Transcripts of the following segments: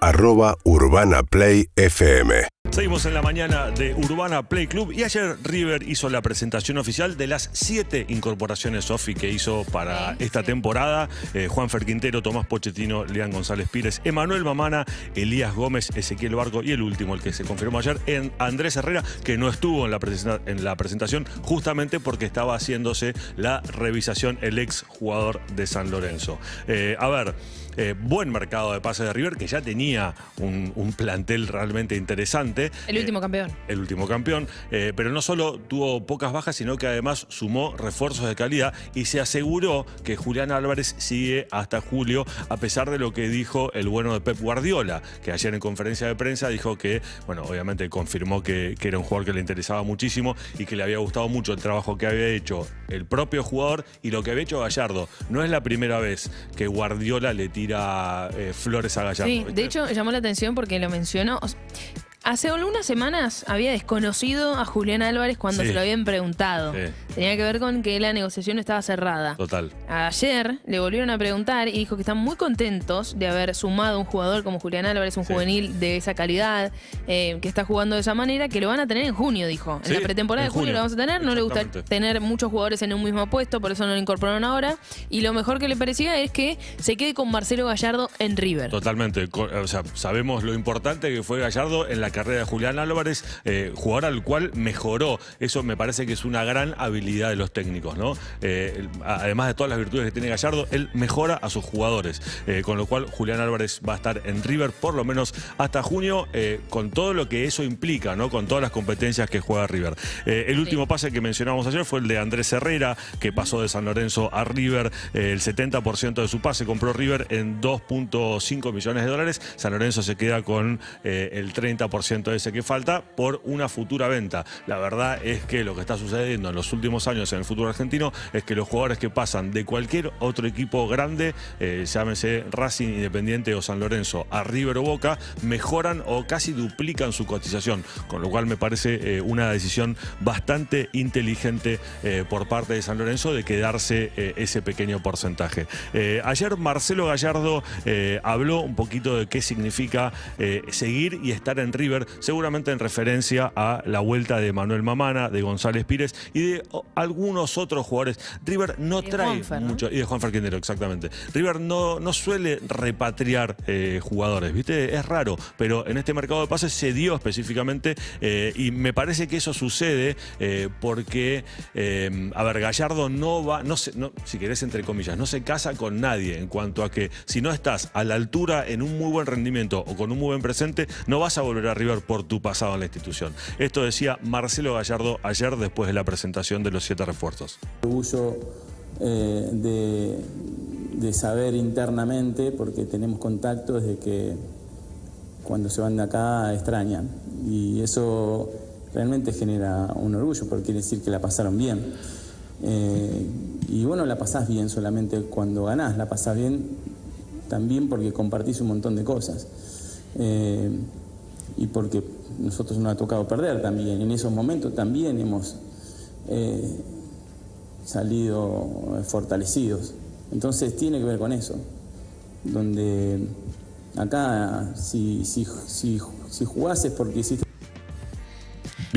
Arroba Urbana Play FM. Seguimos en la mañana de Urbana Play Club y ayer River hizo la presentación oficial de las siete incorporaciones Sofi que hizo para esta temporada. Eh, Juan Ferquintero, Tomás Pochettino, Leán González Pires, Emanuel Mamana, Elías Gómez, Ezequiel Barco y el último, el que se confirmó ayer, en Andrés Herrera, que no estuvo en la, en la presentación justamente porque estaba haciéndose la revisación el ex jugador de San Lorenzo. Eh, a ver. Eh, buen mercado de pases de River, que ya tenía un, plantel realmente interesante. El Eh, último campeón. el último campeón, eh, pero no solo tuvo pocas bajas, sino que además sumó refuerzos de calidad y se aseguró que Julián Álvarez sigue hasta julio, a pesar de lo que dijo el bueno de Pep Guardiola, que ayer en conferencia de prensa dijo que, bueno, obviamente confirmó que, que era un jugador que le interesaba muchísimo y que le había gustado mucho el trabajo que había hecho el propio jugador y lo que había hecho Gallardo. No es la primera vez que Guardiola le tira eh, flores a Gallardo. Sí, de hecho llamó la atención porque lo mencionó. Hace algunas semanas había desconocido a Julián Álvarez cuando Sí. se lo habían preguntado. Sí. Tenía que ver con que la negociación estaba cerrada. Total. Ayer le volvieron a preguntar y dijo que están muy contentos de haber sumado un jugador como Julián Álvarez, un Sí. juvenil de esa calidad, eh, que está jugando de esa manera, que lo van a tener en junio, dijo. En la pretemporada en de junio junio. lo vamos a tener. No le gusta tener muchos jugadores en un mismo puesto, por eso no lo incorporaron ahora. Y lo mejor que le parecía es que se quede con Marcelo Gallardo en River. Totalmente. O sea, sabemos lo importante que fue Gallardo en la carrera de Julián Álvarez, eh, jugador al cual mejoró. Eso me parece que es una gran habilidad de los técnicos, ¿no? Eh, además de todas las virtudes que tiene Gallardo, él mejora a sus jugadores. Eh, con lo cual, Julián Álvarez va a estar en River por lo menos hasta junio, con todo lo que eso implica, ¿no? Con todas las competencias que juega River. El último pase que mencionamos ayer fue el de Andrés Herrera, que pasó de San Lorenzo a River. El 70% de su pase compró River en 2.5 millones de dólares. San Lorenzo se queda con el 30% de ese que falta por una futura venta. La verdad es que lo que está sucediendo en los últimos años en el fútbol argentino es que los jugadores que pasan de cualquier otro equipo grande, eh, llámese Racing, Independiente o San Lorenzo, a River o Boca, mejoran o casi duplican su cotización. Con lo cual me parece eh, una decisión bastante inteligente eh, por parte de San Lorenzo de quedarse eh, ese pequeño porcentaje. Ayer Marcelo Gallardo habló un poquito de qué significa seguir y estar en River, seguramente en referencia a la vuelta de Manuel Mamana, de González Pires y de algunos otros jugadores. River no Y trae Juanfer, ¿no? mucho, y de Juan Ferquindero, exactamente. River no, no suele repatriar eh, jugadores, ¿viste? Es raro, pero en este mercado de pases se dio específicamente eh, y me parece que eso sucede eh, porque, a ver, Gallardo no va, no se, no, si querés entre comillas, no se casa con nadie en cuanto a que si no estás a la altura en un muy buen rendimiento o con un muy buen presente, no vas a volver a River por tu pasado en la institución. Esto decía Marcelo Gallardo ayer después de la presentación de los siete refuerzos. orgullo eh, de, saber internamente, porque tenemos contactos de que cuando se van de acá extrañan. Y eso realmente genera un orgullo, porque quiere decir que la pasaron bien. Eh, y bueno, la pasás bien solamente cuando ganás, la pasás bien también porque compartís un montón de cosas. Eh, y porque nosotros nos ha tocado perder también. En esos momentos también hemos eh, salido fortalecidos. Entonces tiene que ver con eso. Donde acá, si, si, si, si jugás es porque hiciste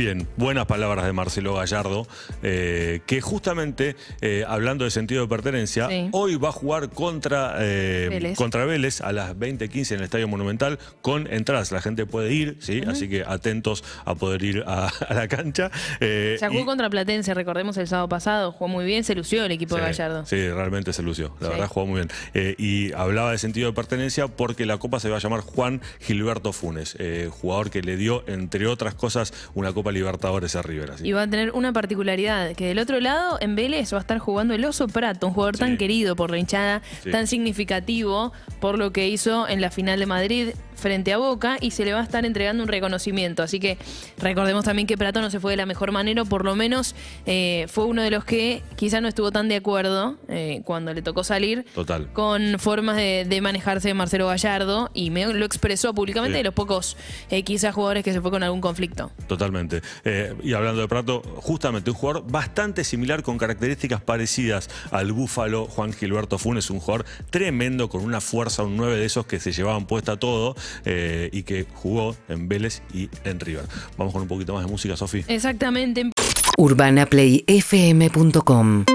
Bien, buenas palabras de Marcelo Gallardo, eh, que justamente, eh, hablando de sentido de pertenencia, Sí. hoy va a jugar contra, eh, Vélez. contra Vélez a las 20.15 en el Estadio Monumental con entradas. La gente puede ir, ¿sí? Así que atentos a poder ir a, a la cancha. Ya jugó y- contra Platense, recordemos el sábado pasado, jugó muy bien, se lució el equipo de Gallardo. Sí, realmente se lució. La Sí. verdad jugó muy bien. Y hablaba de sentido de pertenencia porque la copa se va a llamar Juan Gilberto Funes, jugador que le dio, entre otras cosas, una Copa Libertadores a River. así. Y va a tener una particularidad, que del otro lado, en Vélez, va a estar jugando el Oso Prato, un jugador Sí. tan querido por la hinchada, Sí. tan significativo por lo que hizo en la final de Madrid frente a Boca y se le va a estar entregando un reconocimiento. Así que recordemos también que Prato no se fue de la mejor manera, o por lo menos eh, fue uno de los que quizá no estuvo tan de acuerdo eh, cuando le tocó salir Total. con formas de, de manejarse de Marcelo Gallardo y me lo expresó públicamente Sí. de los pocos eh, quizás jugadores que se fue con algún conflicto. Totalmente. Eh, y hablando de Prato, justamente un jugador bastante similar con características parecidas al Búfalo Juan Gilberto Funes, un jugador tremendo con una fuerza, un 9 de esos que se llevaban puesta todo eh, y que jugó en Vélez y en River. Vamos con un poquito más de música, Sofi. Exactamente. urbanaplayfm.com